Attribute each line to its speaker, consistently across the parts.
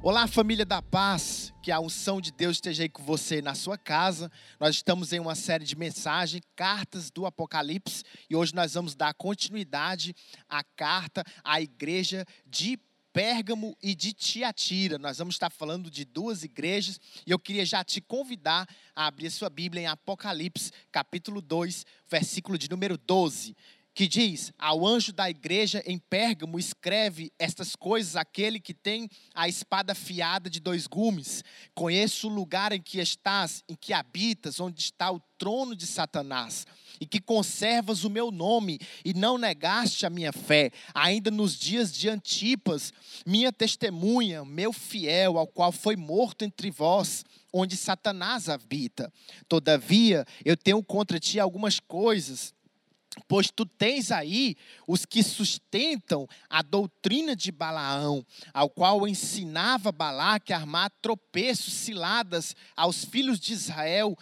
Speaker 1: Olá, família da paz, que a unção de Deus esteja aí com você na sua casa. Nós estamos em uma série de mensagens, cartas do Apocalipse, e hoje nós vamos dar continuidade à carta à igreja de Pérgamo e de Tiatira. Nós vamos estar falando de duas igrejas e eu queria já te convidar a abrir sua Bíblia em Apocalipse, capítulo 2, versículo de número 12 que diz: Ao anjo da igreja em Pérgamo, escreve estas coisas aquele que tem a espada afiada de dois gumes. Conheço o lugar em que estás, em que habitas, onde está o trono de Satanás, e que conservas o meu nome e não negaste a minha fé, ainda nos dias de Antipas, minha testemunha, meu fiel, ao qual foi morto entre vós onde Satanás habita. Todavia, eu tenho contra ti algumas coisas Pois tu tens aí os que sustentam a doutrina de Balaão, ao qual ensinava Balaque a armar tropeços, ciladas aos filhos de Israel,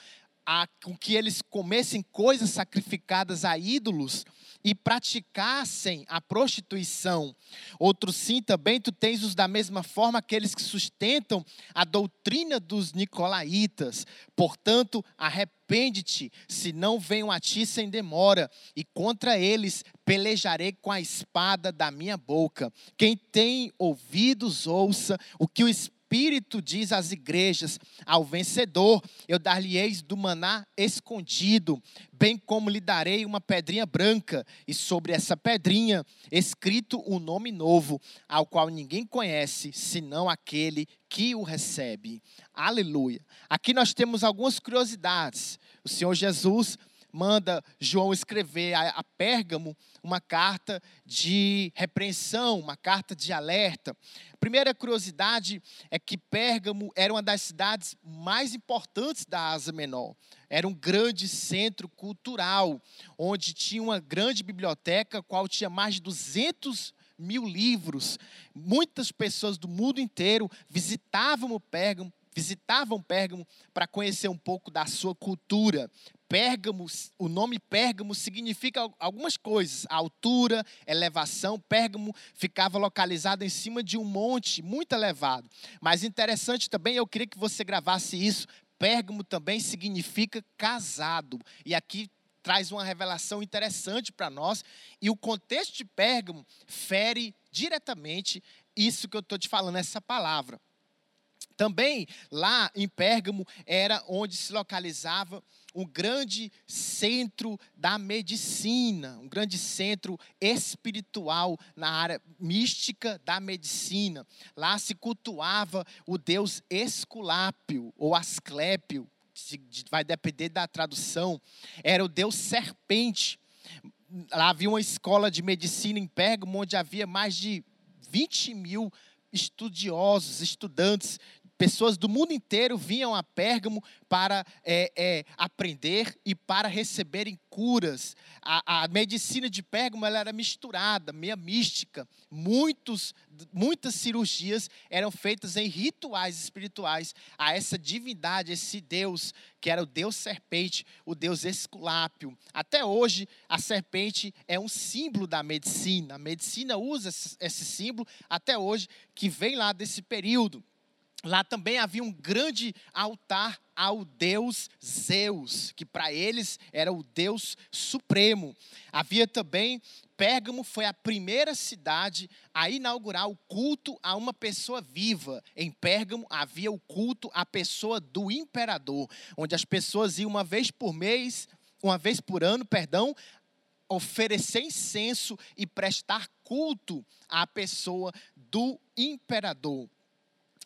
Speaker 1: a, com que eles comessem coisas sacrificadas a ídolos e praticassem a prostituição. Outros sim, também tu tens os da mesma forma aqueles que sustentam a doutrina dos nicolaítas. Portanto, arrepende-te, se não venham a ti sem demora, e contra eles pelejarei com a espada da minha boca. Quem tem ouvidos, ouça o que o Espírito Espírito diz às igrejas: ao vencedor eu dar-lhe-eis do maná escondido, bem como lhe darei uma pedrinha branca, e sobre essa pedrinha escrito um nome novo, ao qual ninguém conhece, senão aquele que o recebe. Aleluia. Aqui nós temos algumas curiosidades. O Senhor Jesus manda João escrever a, a Pérgamo uma carta de repreensão, uma carta de alerta. Primeira curiosidade é que Pérgamo era uma das cidades mais importantes da Ásia Menor. Era um grande centro cultural, onde tinha uma grande biblioteca, qual tinha mais de 200 mil livros. Muitas pessoas do mundo inteiro visitavam Pérgamo, visitavam Pérgamo para conhecer um pouco da sua cultura. Pérgamo, o nome Pérgamo significa algumas coisas: altura, elevação. Pérgamo ficava localizado em cima de um monte muito elevado. Mas interessante também, eu queria que você gravasse isso. Pérgamo também significa casado. E aqui traz uma revelação interessante para nós. E o contexto de Pérgamo fere diretamente isso que eu estou te falando, essa palavra. Também lá em Pérgamo era onde se localizava um grande centro da medicina, um grande centro espiritual na área mística da medicina. Lá se cultuava o deus Esculápio ou Asclépio, vai depender da tradução. Era o deus serpente. Lá havia uma escola de medicina em Pérgamo onde havia mais de 20 mil estudiosos, estudantes Pessoas do mundo inteiro vinham a Pérgamo para é, é, aprender e para receberem curas. A, a, medicina de Pérgamo era misturada, meia mística. Muitos, muitas cirurgias eram feitas em rituais espirituais a essa divindade, esse Deus, que era o Deus serpente, o Deus esculápio. Até hoje, a serpente é um símbolo da medicina. A medicina usa esse símbolo até hoje, que vem lá desse período. Lá também havia um grande altar ao deus Zeus, que para eles era o deus supremo. Havia também, Pérgamo foi a primeira cidade a inaugurar o culto a uma pessoa viva. Em Pérgamo havia o culto à pessoa do imperador, onde as pessoas iam uma vez por mês, uma vez por ano, perdão, oferecer incenso e prestar culto à pessoa do imperador.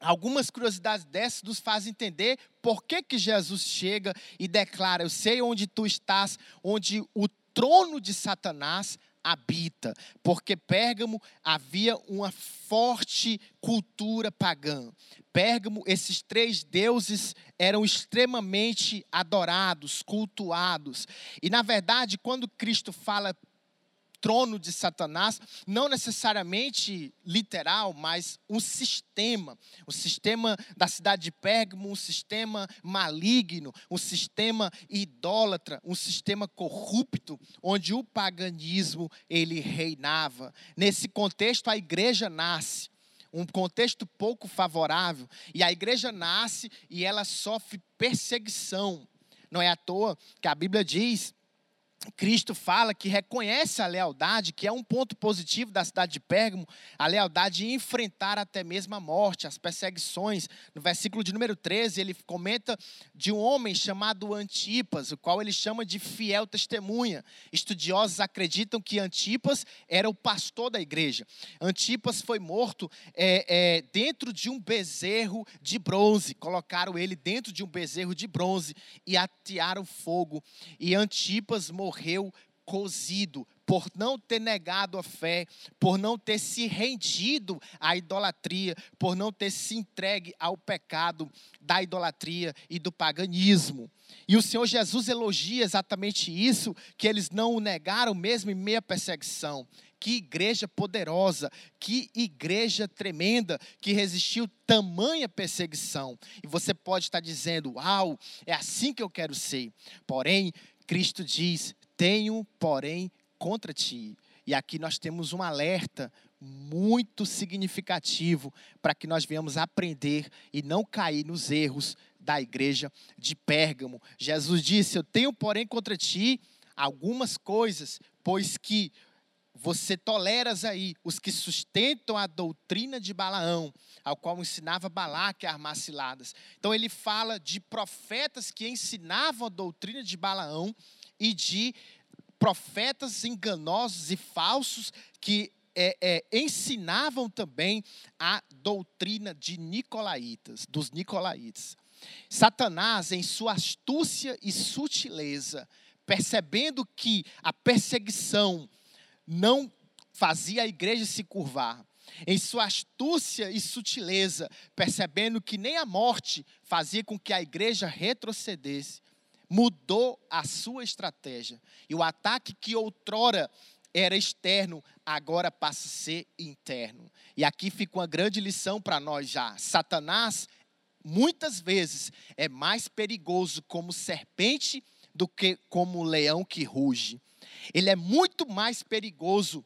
Speaker 1: Algumas curiosidades dessas nos fazem entender por que, que Jesus chega e declara: Eu sei onde tu estás, onde o trono de Satanás habita. Porque Pérgamo havia uma forte cultura pagã. Pérgamo, esses três deuses eram extremamente adorados, cultuados. E na verdade, quando Cristo fala trono de Satanás, não necessariamente literal, mas um sistema, o sistema da cidade de Pérgamo, um sistema maligno, um sistema idólatra, um sistema corrupto, onde o paganismo ele reinava. Nesse contexto a igreja nasce um contexto pouco favorável, e a igreja nasce e ela sofre perseguição. Não é à toa que a Bíblia diz Cristo fala que reconhece a lealdade, que é um ponto positivo da cidade de Pérgamo, a lealdade de enfrentar até mesmo a morte, as perseguições. No versículo de número 13, ele comenta de um homem chamado Antipas, o qual ele chama de fiel testemunha. Estudiosos acreditam que Antipas era o pastor da igreja. Antipas foi morto é, é, dentro de um bezerro de bronze. Colocaram ele dentro de um bezerro de bronze e atearam fogo. E Antipas morreu morreu cozido por não ter negado a fé, por não ter se rendido à idolatria, por não ter se entregue ao pecado da idolatria e do paganismo. E o Senhor Jesus elogia exatamente isso, que eles não o negaram mesmo em meia perseguição. Que igreja poderosa, que igreja tremenda que resistiu tamanha perseguição. E você pode estar dizendo: "Uau, é assim que eu quero ser". Porém, Cristo diz: tenho, porém, contra ti. E aqui nós temos um alerta muito significativo para que nós venhamos aprender e não cair nos erros da igreja de Pérgamo. Jesus disse: Eu tenho, porém, contra ti algumas coisas, pois que você toleras aí os que sustentam a doutrina de Balaão, ao qual ensinava Balaque a armar ciladas. Então ele fala de profetas que ensinavam a doutrina de Balaão e de profetas enganosos e falsos que é, é, ensinavam também a doutrina de Nicolaitas, dos Nicolaitas. Satanás, em sua astúcia e sutileza, percebendo que a perseguição não fazia a igreja se curvar, em sua astúcia e sutileza, percebendo que nem a morte fazia com que a igreja retrocedesse, mudou a sua estratégia. E o ataque que outrora era externo, agora passa a ser interno. E aqui fica uma grande lição para nós já. Satanás, muitas vezes, é mais perigoso como serpente do que como leão que ruge. Ele é muito mais perigoso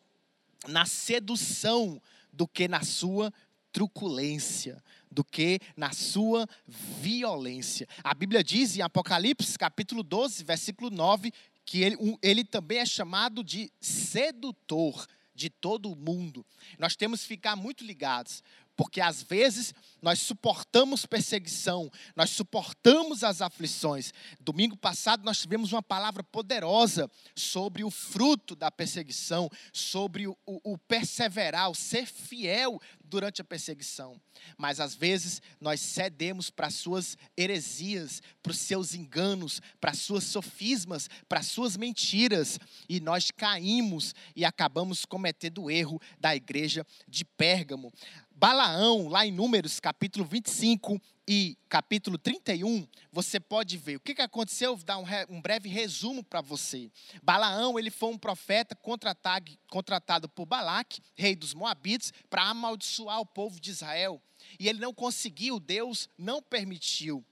Speaker 1: na sedução do que na sua truculência do que na sua violência. A Bíblia diz em Apocalipse, capítulo 12, versículo 9, que ele, ele também é chamado de sedutor de todo o mundo. Nós temos que ficar muito ligados, porque às vezes nós suportamos perseguição, nós suportamos as aflições. Domingo passado nós tivemos uma palavra poderosa sobre o fruto da perseguição, sobre o, o, perseverar, o ser fiel durante a perseguição. Mas às vezes nós cedemos para suas heresias, para os seus enganos, para suas sofismas, para suas mentiras, e nós caímos e acabamos cometendo o erro da igreja de Pérgamo. Balaão, lá em Números, capítulo 25 e capítulo 31, você pode ver o que, que aconteceu, vou dar um, um breve resumo para você. Balaão, ele foi um profeta contratado, contratado por Balaque, rei dos Moabitas, para amaldiçoar o povo de Israel. E ele não conseguiu, Deus não permitiu.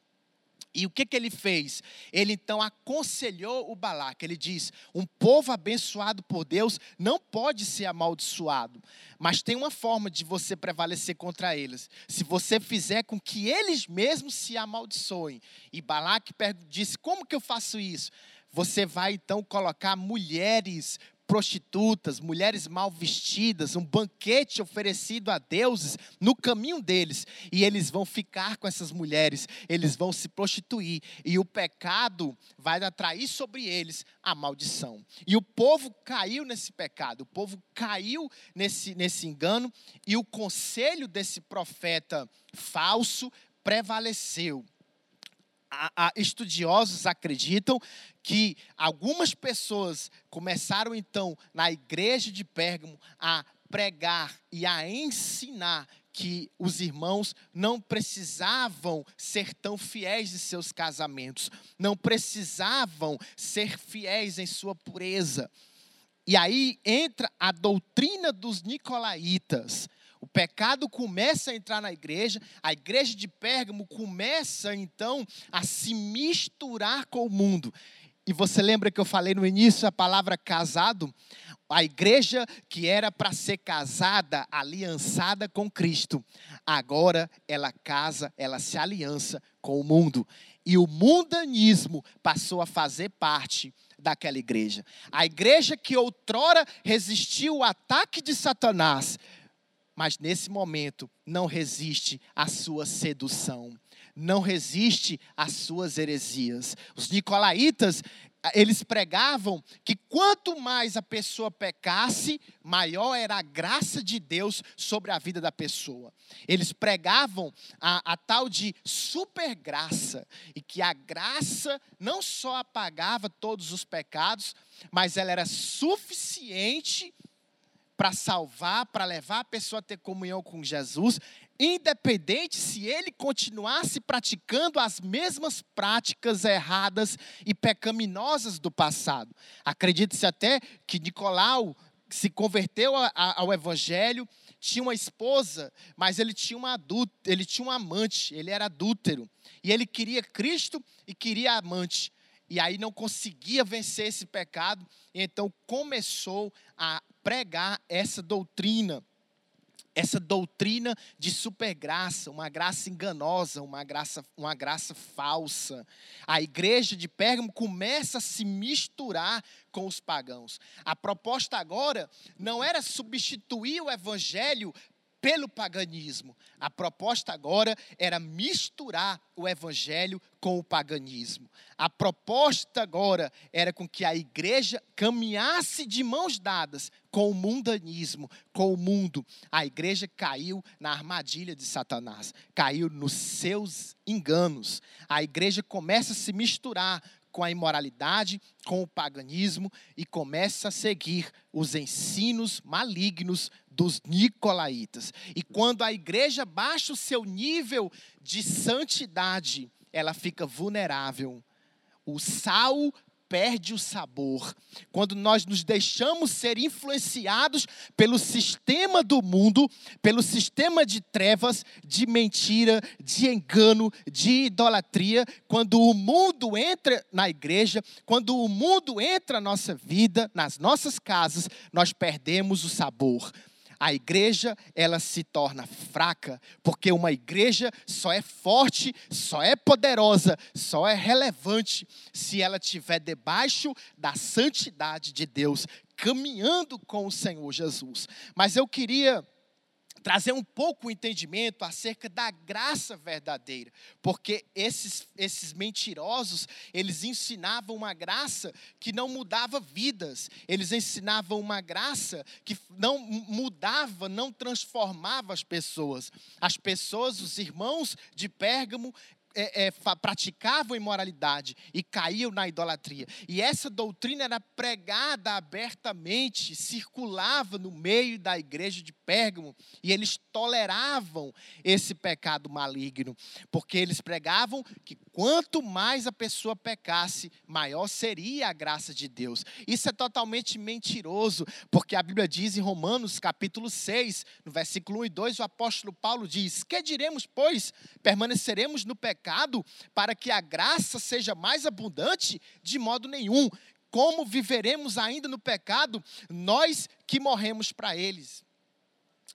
Speaker 1: E o que, que ele fez? Ele então aconselhou o Balaque. Ele diz: um povo abençoado por Deus não pode ser amaldiçoado, mas tem uma forma de você prevalecer contra eles. Se você fizer com que eles mesmos se amaldiçoem. E Balaque disse: como que eu faço isso? Você vai então colocar mulheres prostitutas, mulheres mal vestidas, um banquete oferecido a deuses no caminho deles, e eles vão ficar com essas mulheres, eles vão se prostituir, e o pecado vai atrair sobre eles a maldição. E o povo caiu nesse pecado, o povo caiu nesse, nesse engano, e o conselho desse profeta falso prevaleceu estudiosos acreditam que algumas pessoas começaram então na igreja de Pérgamo a pregar e a ensinar que os irmãos não precisavam ser tão fiéis em seus casamentos, não precisavam ser fiéis em sua pureza. E aí entra a doutrina dos nicolaítas, o pecado começa a entrar na igreja, a igreja de Pérgamo começa então a se misturar com o mundo. E você lembra que eu falei no início a palavra casado? A igreja que era para ser casada, aliançada com Cristo, agora ela casa, ela se aliança com o mundo. E o mundanismo passou a fazer parte daquela igreja. A igreja que outrora resistiu ao ataque de Satanás, mas nesse momento não resiste à sua sedução não resiste às suas heresias. Os nicolaítas, eles pregavam que quanto mais a pessoa pecasse, maior era a graça de Deus sobre a vida da pessoa. Eles pregavam a, a tal de supergraça, e que a graça não só apagava todos os pecados, mas ela era suficiente para salvar, para levar a pessoa a ter comunhão com Jesus, independente se ele continuasse praticando as mesmas práticas erradas e pecaminosas do passado. Acredite-se até que Nicolau se converteu ao evangelho, tinha uma esposa, mas ele tinha uma adulto, ele tinha um amante, ele era adúltero. E ele queria Cristo e queria amante. E aí não conseguia vencer esse pecado, e então começou a pregar essa doutrina essa doutrina de supergraça, uma graça enganosa, uma graça, uma graça falsa. A igreja de Pérgamo começa a se misturar com os pagãos. A proposta agora não era substituir o evangelho pelo paganismo. A proposta agora era misturar o evangelho com o paganismo. A proposta agora era com que a igreja caminhasse de mãos dadas com o mundanismo, com o mundo. A igreja caiu na armadilha de Satanás, caiu nos seus enganos. A igreja começa a se misturar com a imoralidade, com o paganismo e começa a seguir os ensinos malignos dos nicolaítas. E quando a igreja baixa o seu nível de santidade, ela fica vulnerável. O sal perde o sabor. Quando nós nos deixamos ser influenciados pelo sistema do mundo, pelo sistema de trevas, de mentira, de engano, de idolatria, quando o mundo entra na igreja, quando o mundo entra na nossa vida, nas nossas casas, nós perdemos o sabor a igreja ela se torna fraca, porque uma igreja só é forte, só é poderosa, só é relevante se ela estiver debaixo da santidade de Deus, caminhando com o Senhor Jesus. Mas eu queria trazer um pouco o entendimento acerca da graça verdadeira, porque esses, esses mentirosos, eles ensinavam uma graça que não mudava vidas, eles ensinavam uma graça que não mudava, não transformava as pessoas. As pessoas, os irmãos de Pérgamo, é, é, praticavam imoralidade e caíam na idolatria. E essa doutrina era pregada abertamente, circulava no meio da igreja de Pérgamo, e eles toleravam esse pecado maligno, porque eles pregavam que quanto mais a pessoa pecasse, maior seria a graça de Deus. Isso é totalmente mentiroso, porque a Bíblia diz em Romanos capítulo 6, no versículo 1 e 2, o apóstolo Paulo diz: Que diremos, pois? Permaneceremos no pecado? para que a graça seja mais abundante? De modo nenhum. Como viveremos ainda no pecado, nós que morremos para eles?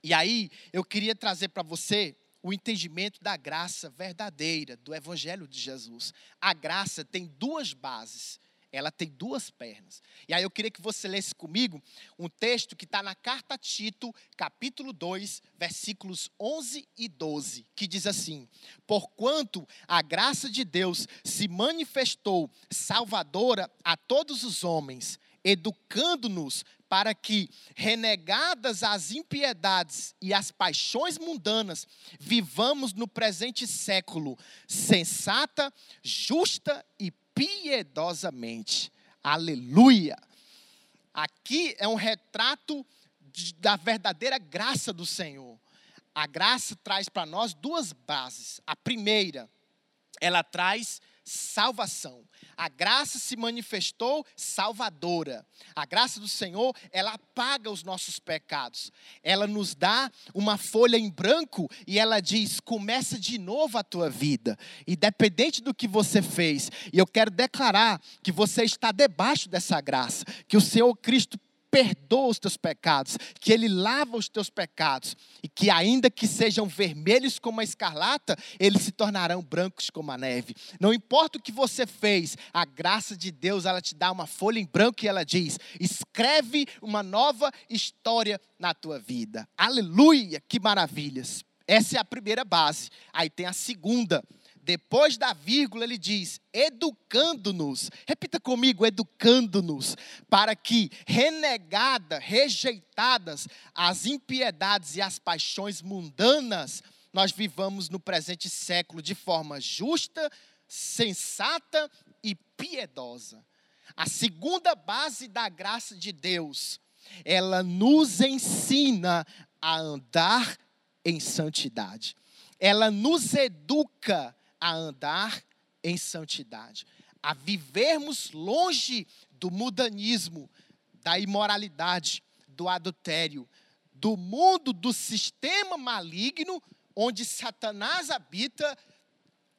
Speaker 1: E aí, eu queria trazer para você o entendimento da graça verdadeira, do Evangelho de Jesus. A graça tem duas bases ela tem duas pernas. E aí eu queria que você lesse comigo um texto que está na carta a Tito, capítulo 2, versículos 11 e 12, que diz assim: Porquanto a graça de Deus se manifestou salvadora a todos os homens, educando-nos para que, renegadas as impiedades e as paixões mundanas, vivamos no presente século sensata, justa e piedosamente. Aleluia! Aqui é um retrato da verdadeira graça do Senhor. A graça traz para nós duas bases. A primeira, ela traz salvação. A graça se manifestou salvadora. A graça do Senhor, ela apaga os nossos pecados. Ela nos dá uma folha em branco e ela diz: começa de novo a tua vida. Independente do que você fez. E eu quero declarar que você está debaixo dessa graça. Que o Senhor Cristo perdoa os teus pecados, que Ele lava os teus pecados, e que ainda que sejam vermelhos como a escarlata, eles se tornarão brancos como a neve. Não importa o que você fez, a graça de Deus, ela te dá uma folha em branco e ela diz: escreve uma nova história na tua vida. Aleluia, que maravilhas. Essa é a primeira base. Aí tem a segunda, depois da vírgula, ele diz: educando-nos. Repita comigo: educando-nos, para que, renegada, rejeitadas as impiedades e as paixões mundanas, nós vivamos no presente século de forma justa, sensata e piedosa. A segunda base da graça de Deus, ela nos ensina a andar em santidade. Ela nos educa a andar em santidade, a vivermos longe do mudanismo, da imoralidade, do adultério, do mundo, do sistema maligno onde Satanás habita.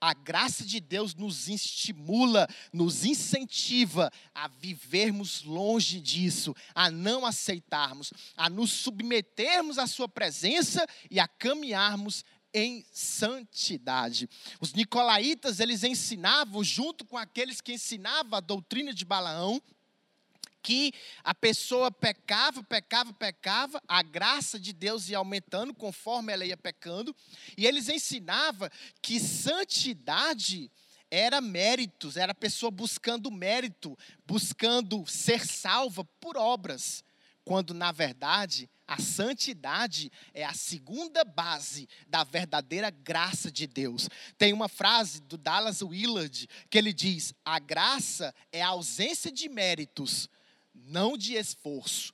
Speaker 1: A graça de Deus nos estimula, nos incentiva a vivermos longe disso, a não aceitarmos, a nos submetermos à Sua presença e a caminharmos em santidade. Os nicolaítas, eles ensinavam, junto com aqueles que ensinavam a doutrina de Balaão, que a pessoa pecava, pecava, pecava, a graça de Deus ia aumentando conforme ela ia pecando, e eles ensinavam que santidade era méritos, era a pessoa buscando mérito, buscando ser salva por obras, quando na verdade a santidade é a segunda base da verdadeira graça de Deus. Tem uma frase do Dallas Willard que ele diz: a graça é a ausência de méritos, não de esforço.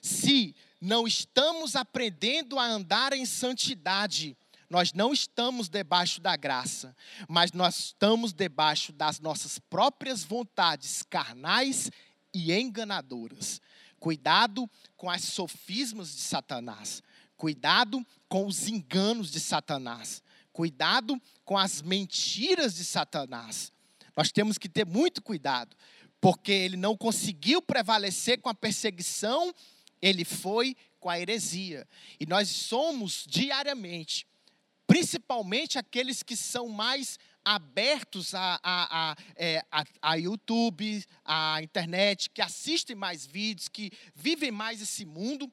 Speaker 1: Se não estamos aprendendo a andar em santidade, nós não estamos debaixo da graça, mas nós estamos debaixo das nossas próprias vontades carnais e enganadoras. Cuidado com as sofismas de Satanás. Cuidado com os enganos de Satanás. Cuidado com as mentiras de Satanás. Nós temos que ter muito cuidado, porque ele não conseguiu prevalecer com a perseguição, ele foi com a heresia. E nós somos diariamente, principalmente aqueles que são mais abertos a, a, é, a, a YouTube, a internet, que assistem mais vídeos, que vivem mais esse mundo,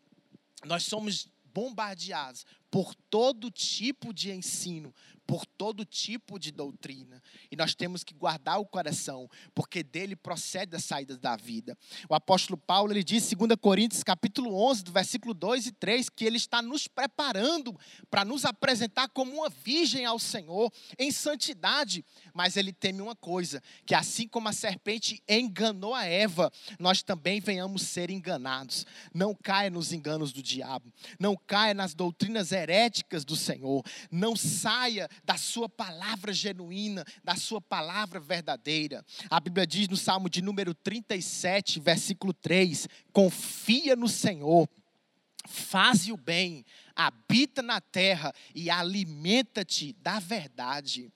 Speaker 1: nós somos bombardeados por todo tipo de ensino, por todo tipo de doutrina. E nós temos que guardar o coração, porque dele procede a saída da vida. O apóstolo Paulo, ele diz em 2 Coríntios, capítulo 11, do versículo 2 e 3, que ele está nos preparando para nos apresentar como uma virgem ao Senhor em santidade. Mas ele teme uma coisa, que assim como a serpente enganou a Eva, nós também venhamos ser enganados. Não caia nos enganos do diabo, não caia nas doutrinas heréticas do Senhor, não saia da sua palavra genuína, da sua palavra verdadeira. A Bíblia diz no Salmo de número 37, versículo 3: Confia no Senhor, faze o bem, habita na terra e alimenta-te da verdade.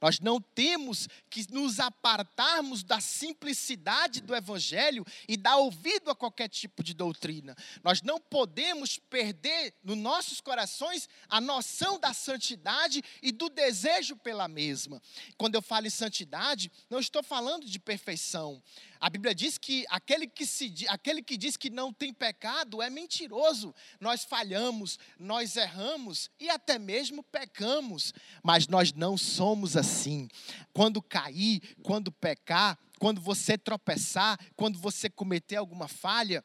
Speaker 1: Nós não temos que nos apartarmos da simplicidade do Evangelho e dar ouvido a qualquer tipo de doutrina. Nós não podemos perder nos nossos corações a noção da santidade e do desejo pela mesma. Quando eu falo em santidade, não estou falando de perfeição. A Bíblia diz que aquele que, se, aquele que diz que não tem pecado é mentiroso. Nós falhamos, nós erramos e até mesmo pecamos, mas nós não somos assim. Quando cair, quando pecar, quando você tropeçar, quando você cometer alguma falha,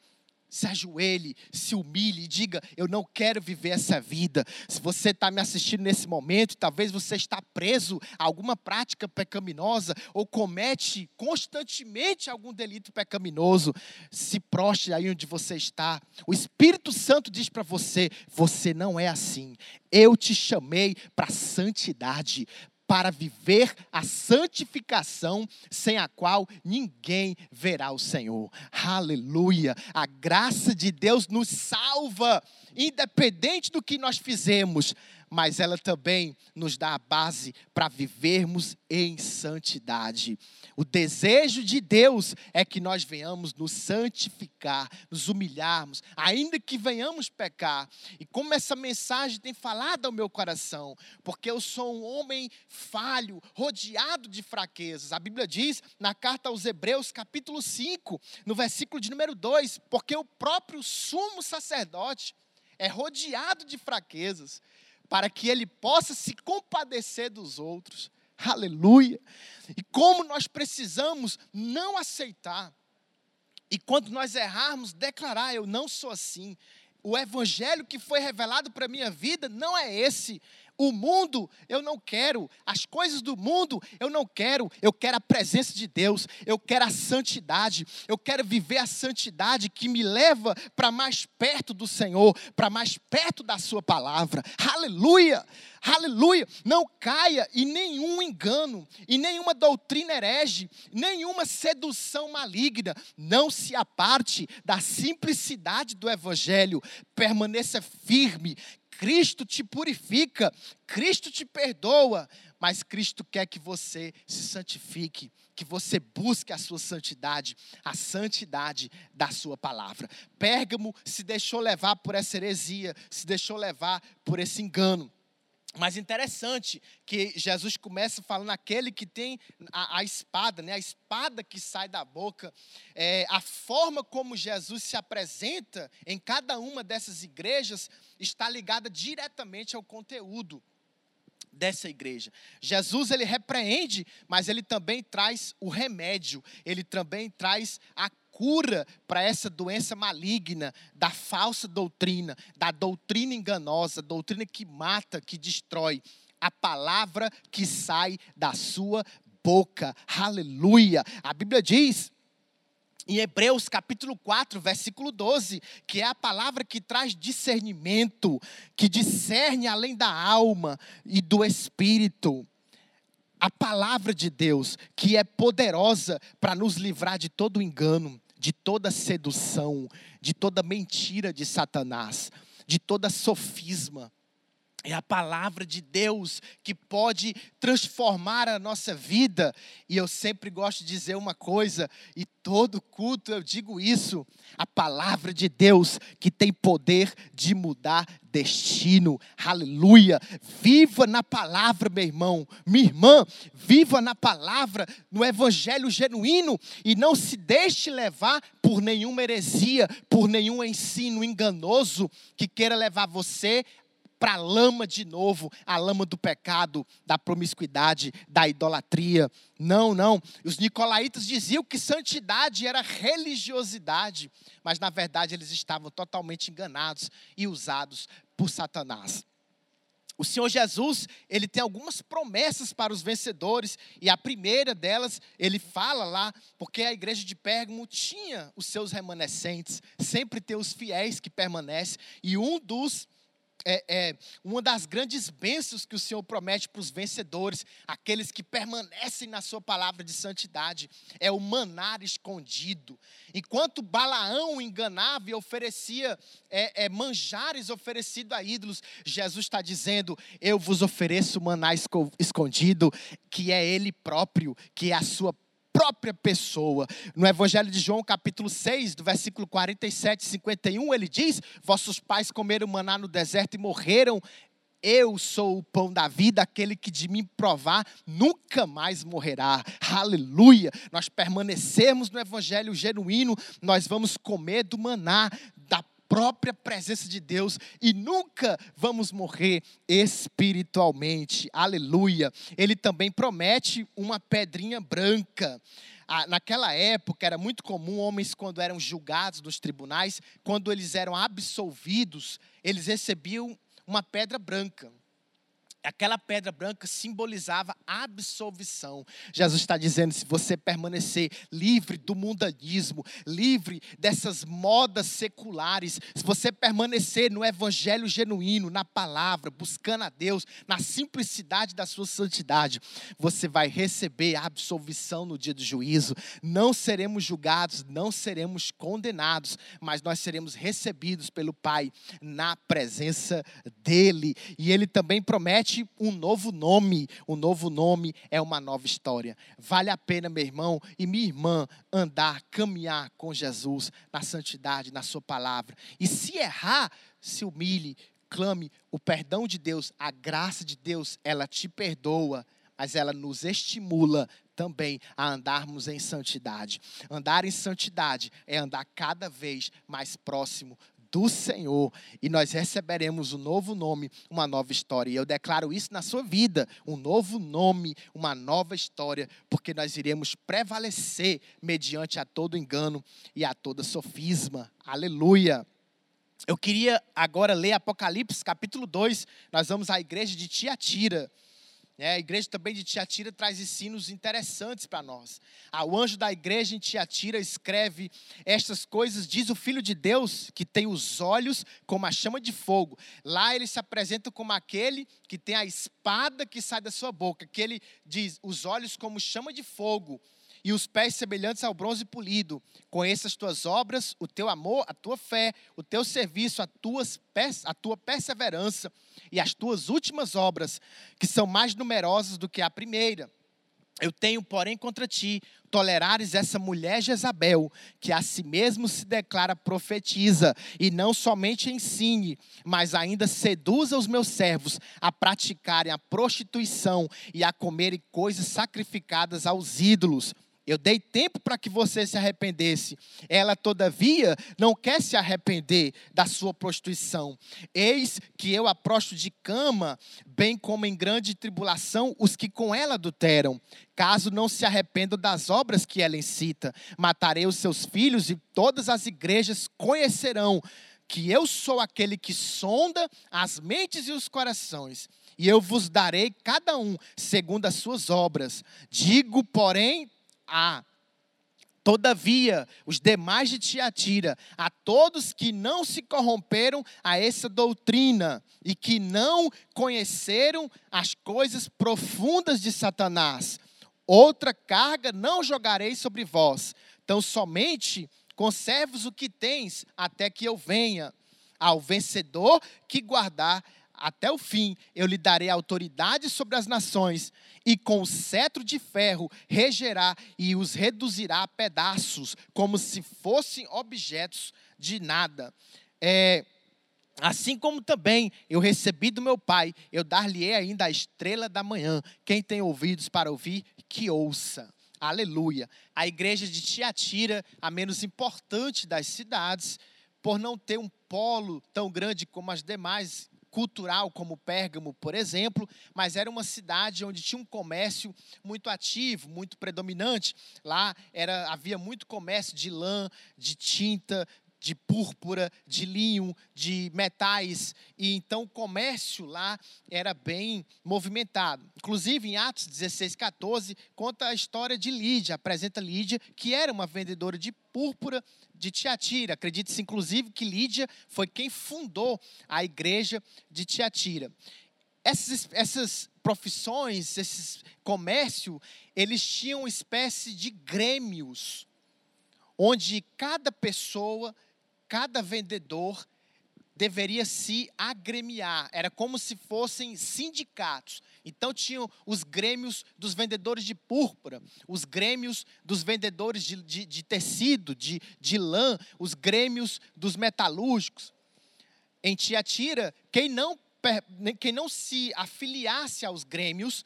Speaker 1: se ajoelhe, se humilhe e diga: Eu não quero viver essa vida. Se você está me assistindo nesse momento, talvez você está preso a alguma prática pecaminosa ou comete constantemente algum delito pecaminoso, se prostre aí onde você está. O Espírito Santo diz para você: Você não é assim. Eu te chamei para santidade, para viver a santificação sem a qual ninguém verá o Senhor. Aleluia! A graça de Deus nos salva, independente do que nós fizemos mas ela também nos dá a base para vivermos em santidade. O desejo de Deus é que nós venhamos nos santificar, nos humilharmos, ainda que venhamos pecar. E como essa mensagem tem falado ao meu coração, porque eu sou um homem falho, rodeado de fraquezas. A Bíblia diz na carta aos Hebreus, capítulo 5, no versículo de número 2, porque o próprio sumo sacerdote é rodeado de fraquezas para que ele possa se compadecer dos outros. Aleluia! E como nós precisamos não aceitar, e quando nós errarmos, declarar: eu não sou assim. O evangelho que foi revelado para a minha vida não é esse. O mundo eu não quero, as coisas do mundo eu não quero, eu quero a presença de Deus, eu quero a santidade, eu quero viver a santidade que me leva para mais perto do Senhor, para mais perto da Sua palavra. Aleluia! Aleluia! Não caia em nenhum engano, em nenhuma doutrina herege, nenhuma sedução maligna. Não se aparte da simplicidade do Evangelho. Permaneça firme, Cristo te purifica, Cristo te perdoa, mas Cristo quer que você se santifique, que você busque a sua santidade, a santidade da sua palavra. Pérgamo se deixou levar por essa heresia, se deixou levar por esse engano. Mas interessante que Jesus começa falando aquele que tem a, a espada, né? a espada que sai da boca. É, a forma como Jesus se apresenta em cada uma dessas igrejas está ligada diretamente ao conteúdo dessa igreja. Jesus ele repreende, mas ele também traz o remédio, ele também traz a cura para essa doença maligna da falsa doutrina, da doutrina enganosa, doutrina que mata, que destrói. A palavra que sai da sua boca. Aleluia. A Bíblia diz em Hebreus capítulo 4, versículo 12, que é a palavra que traz discernimento, que discerne além da alma e do espírito. A palavra de Deus, que é poderosa para nos livrar de todo engano, de toda sedução, de toda mentira de Satanás, de toda sofisma. É a palavra de Deus que pode transformar a nossa vida. E eu sempre gosto de dizer uma coisa, e todo culto eu digo isso: a palavra de Deus que tem poder de mudar destino. Aleluia! Viva na palavra, meu irmão, minha irmã, viva na palavra, no evangelho genuíno e não se deixe levar por nenhuma heresia, por nenhum ensino enganoso que queira levar você para a lama de novo, a lama do pecado, da promiscuidade, da idolatria. Não, não. Os nicolaítas diziam que santidade era religiosidade, mas na verdade eles estavam totalmente enganados e usados por Satanás. O Senhor Jesus, ele tem algumas promessas para os vencedores, e a primeira delas, ele fala lá, porque a igreja de Pérgamo tinha os seus remanescentes, sempre tem os fiéis que permanecem, e um dos é, é, uma das grandes bênçãos que o Senhor promete para os vencedores, aqueles que permanecem na sua palavra de santidade, é o manar escondido. Enquanto Balaão enganava e oferecia é, é manjares oferecido a ídolos, Jesus está dizendo: Eu vos ofereço maná escondido, que é Ele próprio, que é a sua própria pessoa. No Evangelho de João, capítulo 6, do versículo 47 e 51, ele diz: Vossos pais comeram maná no deserto e morreram. Eu sou o pão da vida, aquele que de mim provar nunca mais morrerá. Aleluia! Nós permanecemos no evangelho genuíno, nós vamos comer do maná própria presença de Deus e nunca vamos morrer espiritualmente. Aleluia. Ele também promete uma pedrinha branca. Ah, naquela época era muito comum homens, quando eram julgados nos tribunais, quando eles eram absolvidos, eles recebiam uma pedra branca. Aquela pedra branca simbolizava absolvição. Jesus está dizendo: se você permanecer livre do mundanismo, livre dessas modas seculares, se você permanecer no evangelho genuíno, na palavra, buscando a Deus, na simplicidade da sua santidade, você vai receber a absolvição no dia do juízo. Não seremos julgados, não seremos condenados, mas nós seremos recebidos pelo Pai na presença dEle. E Ele também promete um novo nome. O novo nome é uma nova história. Vale a pena, meu irmão e minha irmã, andar, caminhar com Jesus na santidade, na Sua palavra. E se errar, se humilhe, clame o perdão de Deus, a graça de Deus, ela te perdoa, mas ela nos estimula também a andarmos em santidade. Andar em santidade é andar cada vez mais próximo do Senhor e nós receberemos um novo nome, uma nova história. E eu declaro isso na sua vida, um novo nome, uma nova história, porque nós iremos prevalecer mediante a todo engano e a toda sofisma. Aleluia. Eu queria agora ler Apocalipse capítulo 2. Nós vamos à igreja de Tiatira. É, a igreja também de Tiatira traz ensinos interessantes para nós. Ah, o anjo da igreja em Tiatira escreve estas coisas, diz o Filho de Deus, que tem os olhos como a chama de fogo. Lá ele se apresenta como aquele que tem a espada que sai da sua boca, que ele diz, os olhos como chama de fogo e os pés semelhantes ao bronze polido. Conheça as tuas obras, o teu amor, a tua fé, o teu serviço, a, tuas, a tua perseverança e as tuas últimas obras, que são mais numerosas do que a primeira. Eu tenho, porém, contra ti, tolerares essa mulher Jezabel, que a si mesmo se declara profetiza, e não somente ensine, mas ainda seduza os meus servos a praticarem a prostituição e a comerem coisas sacrificadas aos ídolos. Eu dei tempo para que você se arrependesse. Ela, todavia, não quer se arrepender da sua prostituição. Eis que eu a de cama, bem como em grande tribulação os que com ela adulteram. Caso não se arrependam das obras que ela incita, matarei os seus filhos e todas as igrejas conhecerão que eu sou aquele que sonda as mentes e os corações. E eu vos darei cada um segundo as suas obras. Digo, porém, a. Todavia, os demais de Tiatira, a todos que não se corromperam a essa doutrina e que não conheceram as coisas profundas de Satanás, outra carga não jogarei sobre vós. Então, somente conservos o que tens até que eu venha. Ao vencedor que guardar até o fim, eu lhe darei autoridade sobre as nações, e com o cetro de ferro regerá e os reduzirá a pedaços, como se fossem objetos de nada. É, assim como também eu recebi do meu Pai, eu dar-lhe-ei ainda a estrela da manhã. Quem tem ouvidos para ouvir, que ouça. Aleluia. A igreja de Tiatira, a menos importante das cidades, por não ter um polo tão grande como as demais cultural como Pérgamo, por exemplo, mas era uma cidade onde tinha um comércio muito ativo, muito predominante. Lá era havia muito comércio de lã, de tinta, de púrpura, de linho, de metais, e então o comércio lá era bem movimentado. Inclusive, em Atos 16, 14, conta a história de Lídia, apresenta Lídia, que era uma vendedora de púrpura de Tiatira. Acredita-se, inclusive, que Lídia foi quem fundou a igreja de Tiatira. Essas, essas profissões, esse comércio, eles tinham uma espécie de grêmios, onde cada pessoa cada vendedor deveria se agremiar. Era como se fossem sindicatos. Então tinham os grêmios dos vendedores de púrpura, os grêmios dos vendedores de, de, de tecido, de, de lã, os grêmios dos metalúrgicos. Em Tiatira, quem não, quem não se afiliasse aos grêmios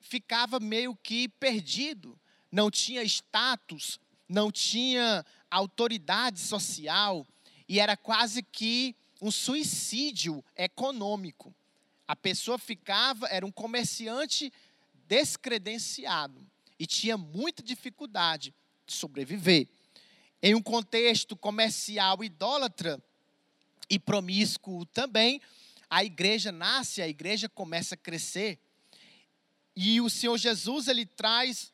Speaker 1: ficava meio que perdido, não tinha status, não tinha autoridade social e era quase que um suicídio econômico. A pessoa ficava, era um comerciante descredenciado e tinha muita dificuldade de sobreviver. Em um contexto comercial idólatra e promíscuo também, a igreja nasce, a igreja começa a crescer. E o Senhor Jesus, ele traz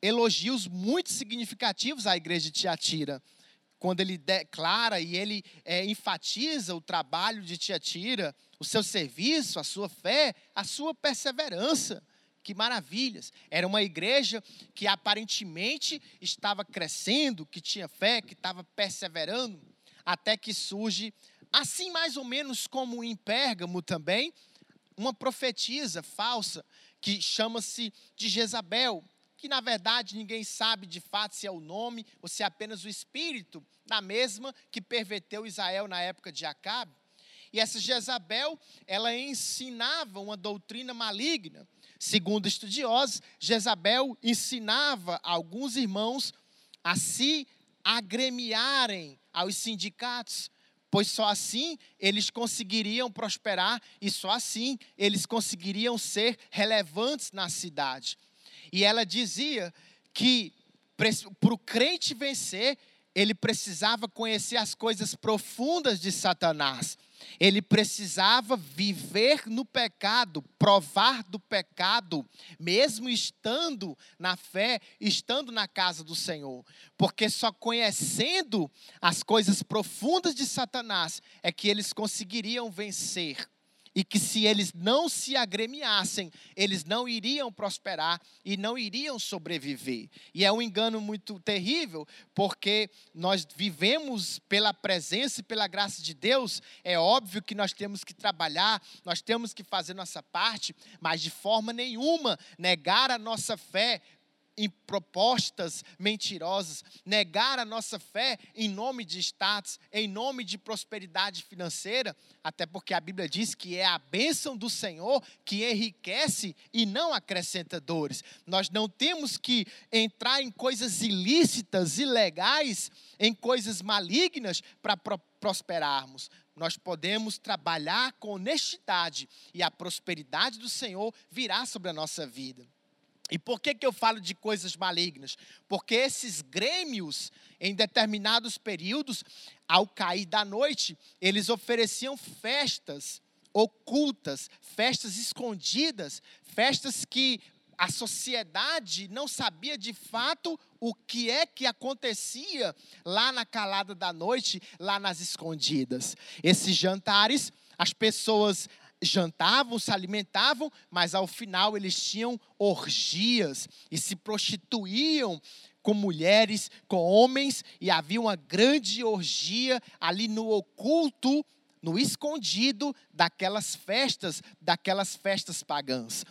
Speaker 1: elogios muito significativos à igreja de Tiatira. Quando ele declara e ele é, enfatiza o trabalho de Tiatira, o seu serviço, a sua fé, a sua perseverança. Que maravilhas! Era uma igreja que aparentemente estava crescendo, que tinha fé, que estava perseverando, até que surge, assim mais ou menos como em Pérgamo também, uma profetisa falsa que chama-se de Jezabel, que na verdade ninguém sabe de fato se é o nome ou se é apenas o espírito, na mesma que perverteu Israel na época de Acabe. E essa Jezabel, ela ensinava uma doutrina maligna. Segundo estudiosos, Jezabel ensinava alguns irmãos a se agremiarem aos sindicatos, pois só assim eles conseguiriam prosperar e só assim eles conseguiriam ser relevantes na cidade. E ela dizia que para o crente vencer, ele precisava conhecer as coisas profundas de Satanás. Ele precisava viver no pecado, provar do pecado, mesmo estando na fé, estando na casa do Senhor. Porque só conhecendo as coisas profundas de Satanás é que eles conseguiriam vencer e que se eles não se agremiassem, eles não iriam prosperar e não iriam sobreviver. E é um engano muito terrível, porque nós vivemos pela presença e pela graça de Deus, é óbvio que nós temos que trabalhar, nós temos que fazer nossa parte, mas de forma nenhuma negar a nossa fé em propostas mentirosas, negar a nossa fé em nome de status, em nome de prosperidade financeira, até porque a Bíblia diz que é a bênção do Senhor que enriquece e não acrescenta dores. Nós não temos que entrar em coisas ilícitas, ilegais, em coisas malignas para prosperarmos. Nós podemos trabalhar com honestidade e a prosperidade do Senhor virá sobre a nossa vida. E por que, que eu falo de coisas malignas? Porque esses grêmios, em determinados períodos, ao cair da noite, eles ofereciam festas ocultas, festas escondidas, festas que a sociedade não sabia de fato o que é que acontecia lá na calada da noite, lá nas escondidas. Esses jantares, as pessoas jantavam, se alimentavam, mas ao final eles tinham orgias e se prostituíam com mulheres, com homens, e havia uma grande orgia ali no oculto, no escondido daquelas festas, daquelas festas pagãs.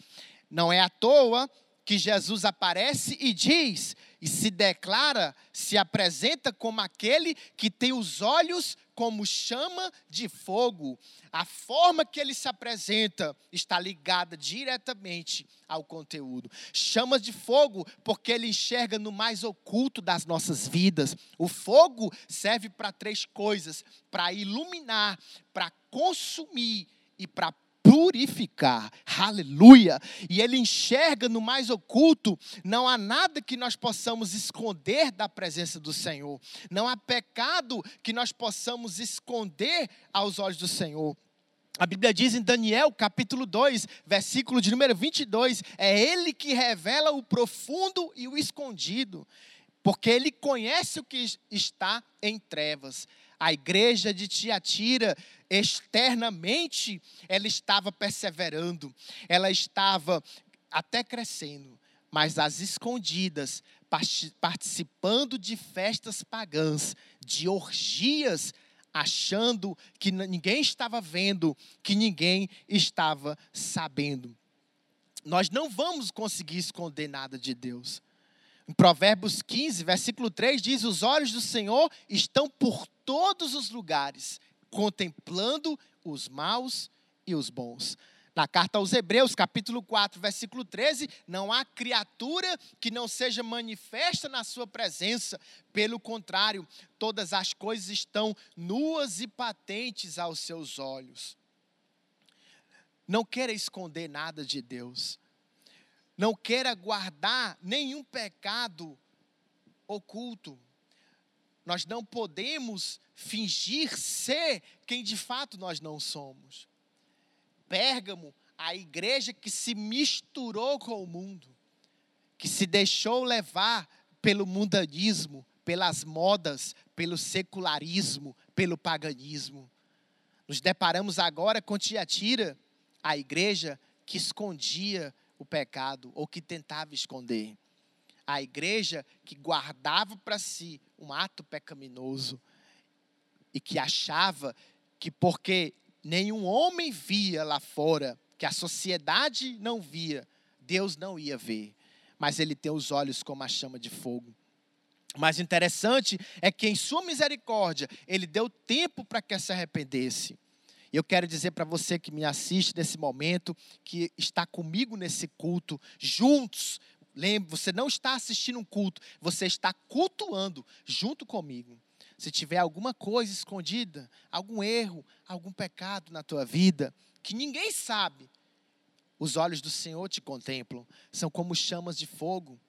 Speaker 1: Não é à toa que Jesus aparece e diz, e se declara, se apresenta como aquele que tem os olhos como chama de fogo. A forma que ele se apresenta está ligada diretamente ao conteúdo. Chama de fogo porque ele enxerga no mais oculto das nossas vidas. O fogo serve para três coisas: para iluminar, para consumir e para purificar. Aleluia! E ele enxerga no mais oculto, não há nada que nós possamos esconder da presença do Senhor. Não há pecado que nós possamos esconder aos olhos do Senhor. A Bíblia diz em Daniel, capítulo 2, versículo de número 22, é ele que revela o profundo e o escondido, porque ele conhece o que está em trevas. A igreja de Tiatira, externamente, ela estava perseverando, ela estava até crescendo, mas às escondidas, participando de festas pagãs, de orgias, achando que ninguém estava vendo, que ninguém estava sabendo. Nós não vamos conseguir esconder nada de Deus. Em Provérbios 15, versículo 3 diz: Os olhos do Senhor estão por todos os lugares, contemplando os maus e os bons. Na carta aos Hebreus, capítulo 4, versículo 13, não há criatura que não seja manifesta na sua presença. Pelo contrário, todas as coisas estão nuas e patentes aos seus olhos. Não queira esconder nada de Deus não queira guardar nenhum pecado oculto. Nós não podemos fingir ser quem de fato nós não somos. Pérgamo, a igreja que se misturou com o mundo, que se deixou levar pelo mundanismo, pelas modas, pelo secularismo, pelo paganismo. Nos deparamos agora com Tiatira, a igreja que escondia o pecado ou que tentava esconder. A igreja que guardava para si um ato pecaminoso e que achava que porque nenhum homem via lá fora, que a sociedade não via, Deus não ia ver. Mas ele tem os olhos como a chama de fogo. O mais interessante é que, em Sua misericórdia, Ele deu tempo para que se arrependesse. E eu quero dizer para você que me assiste nesse momento, que está comigo nesse culto, juntos. Lembre, você não está assistindo um culto, você está cultuando junto comigo. Se tiver alguma coisa escondida, algum erro, algum pecado na tua vida, que ninguém sabe, os olhos do Senhor te contemplam, são como chamas de fogo.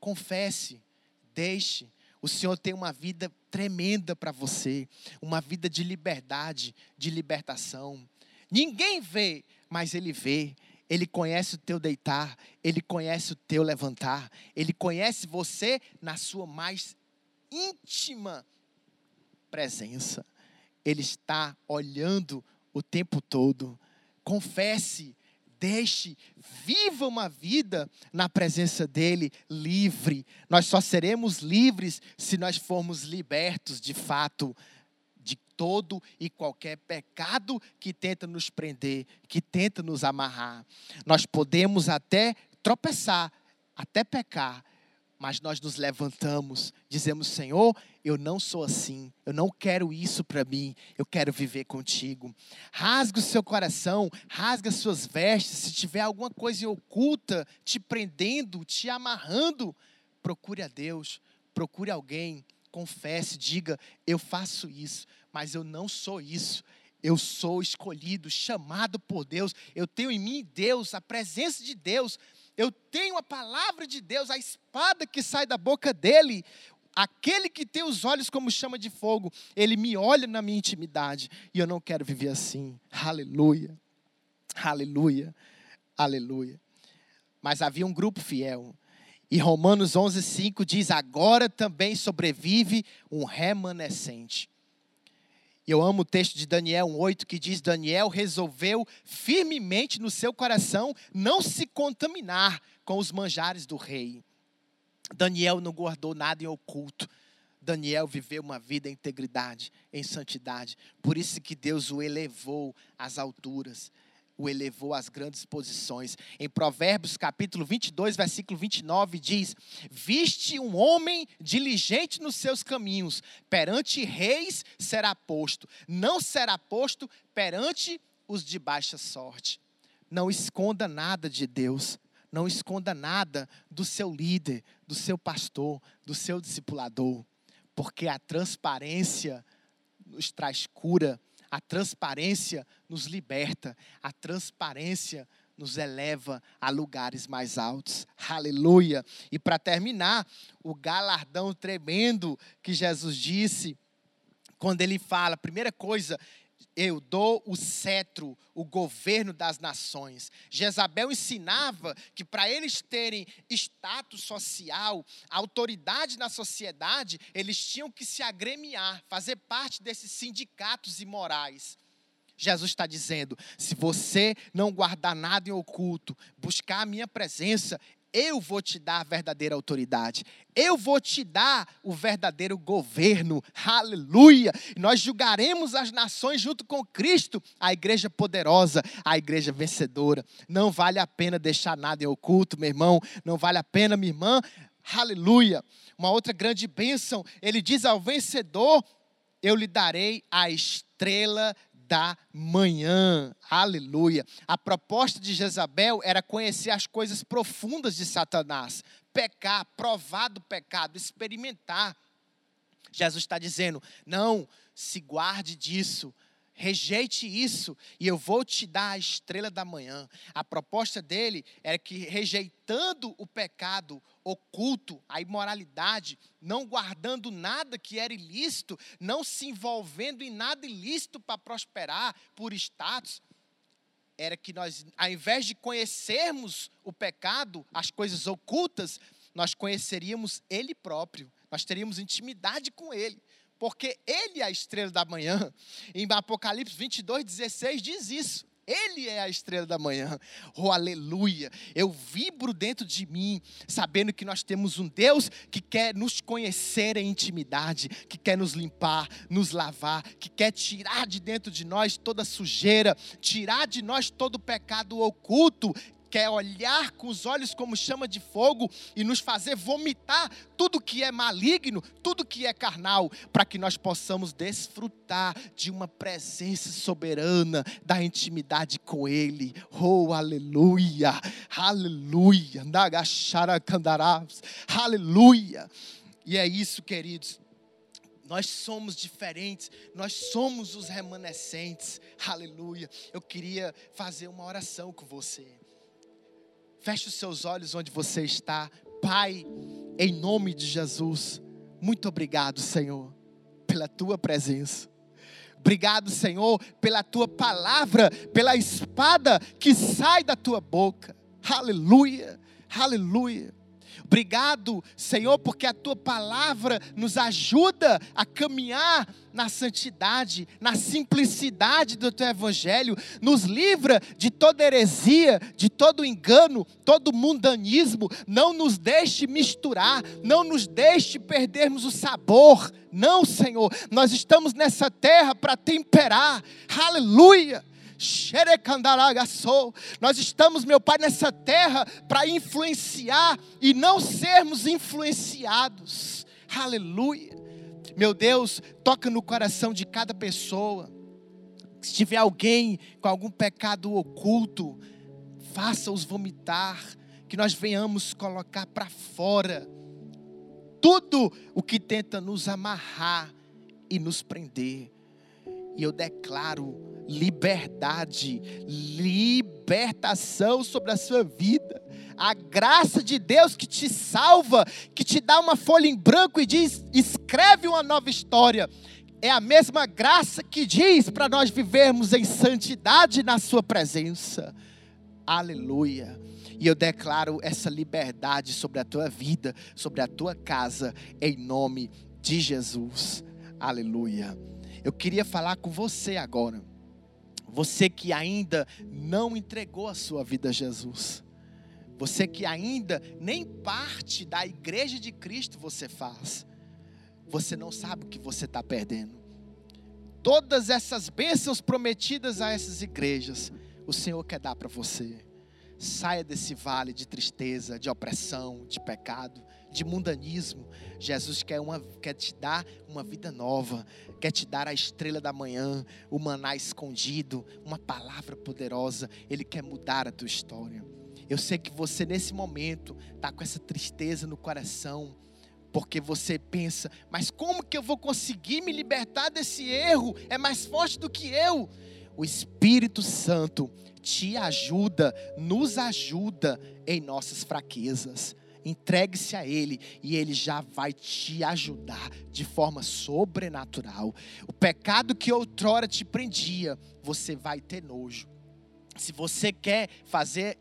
Speaker 1: Confesse, deixe. O Senhor tem uma vida tremenda para você, uma vida de liberdade, de libertação. Ninguém vê, mas Ele vê. Ele conhece o teu deitar, Ele conhece o teu levantar, Ele conhece você na sua mais íntima presença. Ele está olhando o tempo todo. Confesse, Deixe, viva uma vida na presença dEle, livre. Nós só seremos livres se nós formos libertos de fato de todo e qualquer pecado que tenta nos prender, que tenta nos amarrar. Nós podemos até tropeçar, até pecar, mas nós nos levantamos, dizemos: Senhor, eu não sou assim, eu não quero isso para mim, eu quero viver contigo. Rasga o seu coração, rasga as suas vestes, se tiver alguma coisa oculta te prendendo, te amarrando, procure a Deus, procure alguém, confesse, diga: Eu faço isso, mas eu não sou isso. Eu sou escolhido, chamado por Deus. Eu tenho em mim Deus, a presença de Deus eu tenho a palavra de Deus, a espada que sai da boca dele. Aquele que tem os olhos como chama de fogo, ele me olha na minha intimidade e eu não quero viver assim. Aleluia, aleluia, aleluia. Mas havia um grupo fiel. E Romanos 11:5 diz: agora também sobrevive um remanescente. Eu amo o texto de Daniel 1,8 que diz: Daniel resolveu firmemente no seu coração não se contaminar com os manjares do rei. Daniel não guardou nada em oculto. Daniel viveu uma vida em integridade, em santidade. Por isso que Deus o elevou às alturas o elevou às grandes posições. Em Provérbios capítulo 22, versículo 29 diz: "Viste um homem diligente nos seus caminhos, perante reis será posto, não será posto perante os de baixa sorte." Não esconda nada de Deus. Não esconda nada do seu líder, do seu pastor, do seu discipulador, porque a transparência nos traz cura, a transparência nos liberta, a transparência nos eleva a lugares mais altos. Aleluia! E para terminar, o galardão tremendo que Jesus disse, quando ele fala, primeira coisa, eu dou o cetro, o governo das nações. Jezabel ensinava que para eles terem status social, autoridade na sociedade, eles tinham que se agremiar, fazer parte desses sindicatos imorais. Jesus está dizendo: se você não guardar nada em oculto, buscar a minha presença, eu vou te dar a verdadeira autoridade. Eu vou te dar o verdadeiro governo. Aleluia! Nós julgaremos as nações junto com Cristo, a igreja poderosa, a igreja vencedora. Não vale a pena deixar nada em oculto, meu irmão. Não vale a pena, minha irmã. Aleluia! Uma outra grande bênção, ele diz ao vencedor: Eu lhe darei a estrela da manhã. Aleluia. A proposta de Jezabel era conhecer as coisas profundas de Satanás, pecar, provar do pecado, experimentar. Jesus está dizendo: não, se guarde disso, rejeite isso e eu vou te dar a estrela da manhã. A proposta dele era que, rejeitando o pecado oculto, a imoralidade, não guardando nada que era ilícito, não se envolvendo em nada ilícito para prosperar por status, era que nós, ao invés de conhecermos o pecado, as coisas ocultas, nós conheceríamos Ele próprio, nós teríamos intimidade com Ele, porque Ele é a estrela da manhã. Em Apocalipse 22, 16 diz isso. Ele é a estrela da manhã. Oh, aleluia. Eu vibro dentro de mim, sabendo que nós temos um Deus que quer nos conhecer em intimidade, que quer nos limpar, nos lavar, que quer tirar de dentro de nós toda sujeira, tirar de nós todo pecado oculto, quer olhar com os olhos como chama de fogo e nos fazer vomitar tudo que é maligno, tudo que é carnal, para que nós possamos desfrutar de uma presença soberana, da intimidade com Ele. Oh, aleluia, aleluia, aleluia. E é isso, queridos. Nós somos diferentes, nós somos os remanescentes, aleluia. Eu queria fazer uma oração com você. Feche os seus olhos onde você está. Pai, em nome de Jesus, muito obrigado, Senhor, pela tua presença. Obrigado, Senhor, pela tua palavra, pela espada que sai da tua boca. Aleluia, aleluia. Obrigado, Senhor, porque a tua palavra nos ajuda a caminhar na santidade, na simplicidade do teu evangelho, nos livra de toda heresia, de todo engano, todo mundanismo, não nos deixe misturar, não nos deixe perdermos o sabor. Não, Senhor, nós estamos nessa terra para temperar. Aleluia! Nós estamos, meu Pai, nessa terra para influenciar e não sermos influenciados. Aleluia. Meu Deus, toca no coração de cada pessoa. Se tiver alguém com algum pecado oculto, faça-os vomitar, que nós venhamos colocar para fora tudo o que tenta nos amarrar e nos prender. E eu declaro liberdade, libertação sobre a sua vida. A graça de Deus que te salva, que te dá uma folha em branco e diz: escreve uma nova história. É a mesma graça que diz para nós vivermos em santidade na Sua presença. Aleluia. E eu declaro essa liberdade sobre a tua vida, sobre a tua casa, em nome de Jesus. Aleluia. Eu queria falar com você agora. Você que ainda não entregou a sua vida a Jesus. Você que ainda nem parte da igreja de Cristo você faz. Você não sabe o que você está perdendo. Todas essas bênçãos prometidas a essas igrejas, o Senhor quer dar para você. Saia desse vale de tristeza, de opressão, de pecado, de mundanismo. Jesus quer, uma, quer te dar uma vida nova, quer te dar a estrela da manhã, o maná escondido, uma palavra poderosa. Ele quer mudar a tua história. Eu sei que você, nesse momento, está com essa tristeza no coração, porque você pensa, mas como que eu vou conseguir me libertar desse erro? É mais forte do que eu. O Espírito Santo te ajuda, nos ajuda em nossas fraquezas. Entregue-se a Ele e Ele já vai te ajudar de forma sobrenatural. O pecado que outrora te prendia, você vai ter nojo. Se você quer fazer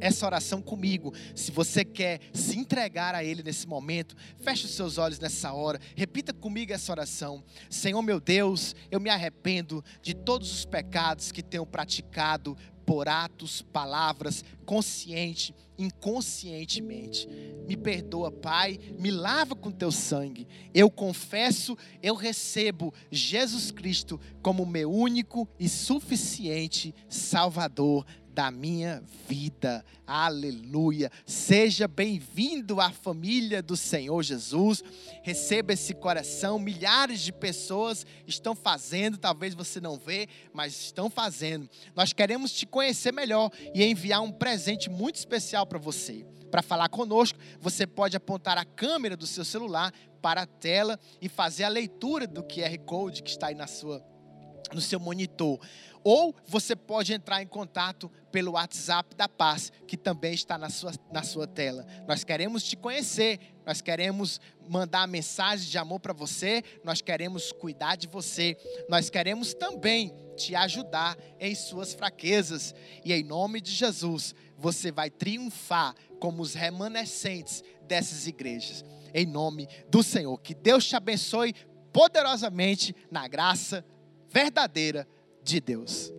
Speaker 1: essa oração comigo. Se você quer se entregar a Ele nesse momento, feche os seus olhos nessa hora. Repita comigo essa oração. Senhor meu Deus, eu me arrependo de todos os pecados que tenho praticado por atos, palavras, consciente, inconscientemente. Me perdoa, Pai, me lava com teu sangue. Eu confesso, eu recebo Jesus Cristo como meu único e suficiente Salvador da minha vida. Aleluia. Seja bem-vindo à família do Senhor Jesus. Receba esse coração. Milhares de pessoas estão fazendo, talvez você não vê, mas estão fazendo. Nós queremos te conhecer melhor e enviar um presente muito especial para você. Para falar conosco, você pode apontar a câmera do seu celular para a tela e fazer a leitura do QR Code que está aí na sua no seu monitor. Ou você pode entrar em contato pelo WhatsApp da Paz, que também está na sua, na sua tela. Nós queremos te conhecer, nós queremos mandar mensagem de amor para você, nós queremos cuidar de você, nós queremos também te ajudar em suas fraquezas. E em nome de Jesus, você vai triunfar como os remanescentes dessas igrejas. Em nome do Senhor. Que Deus te abençoe poderosamente na graça verdadeira de Deus.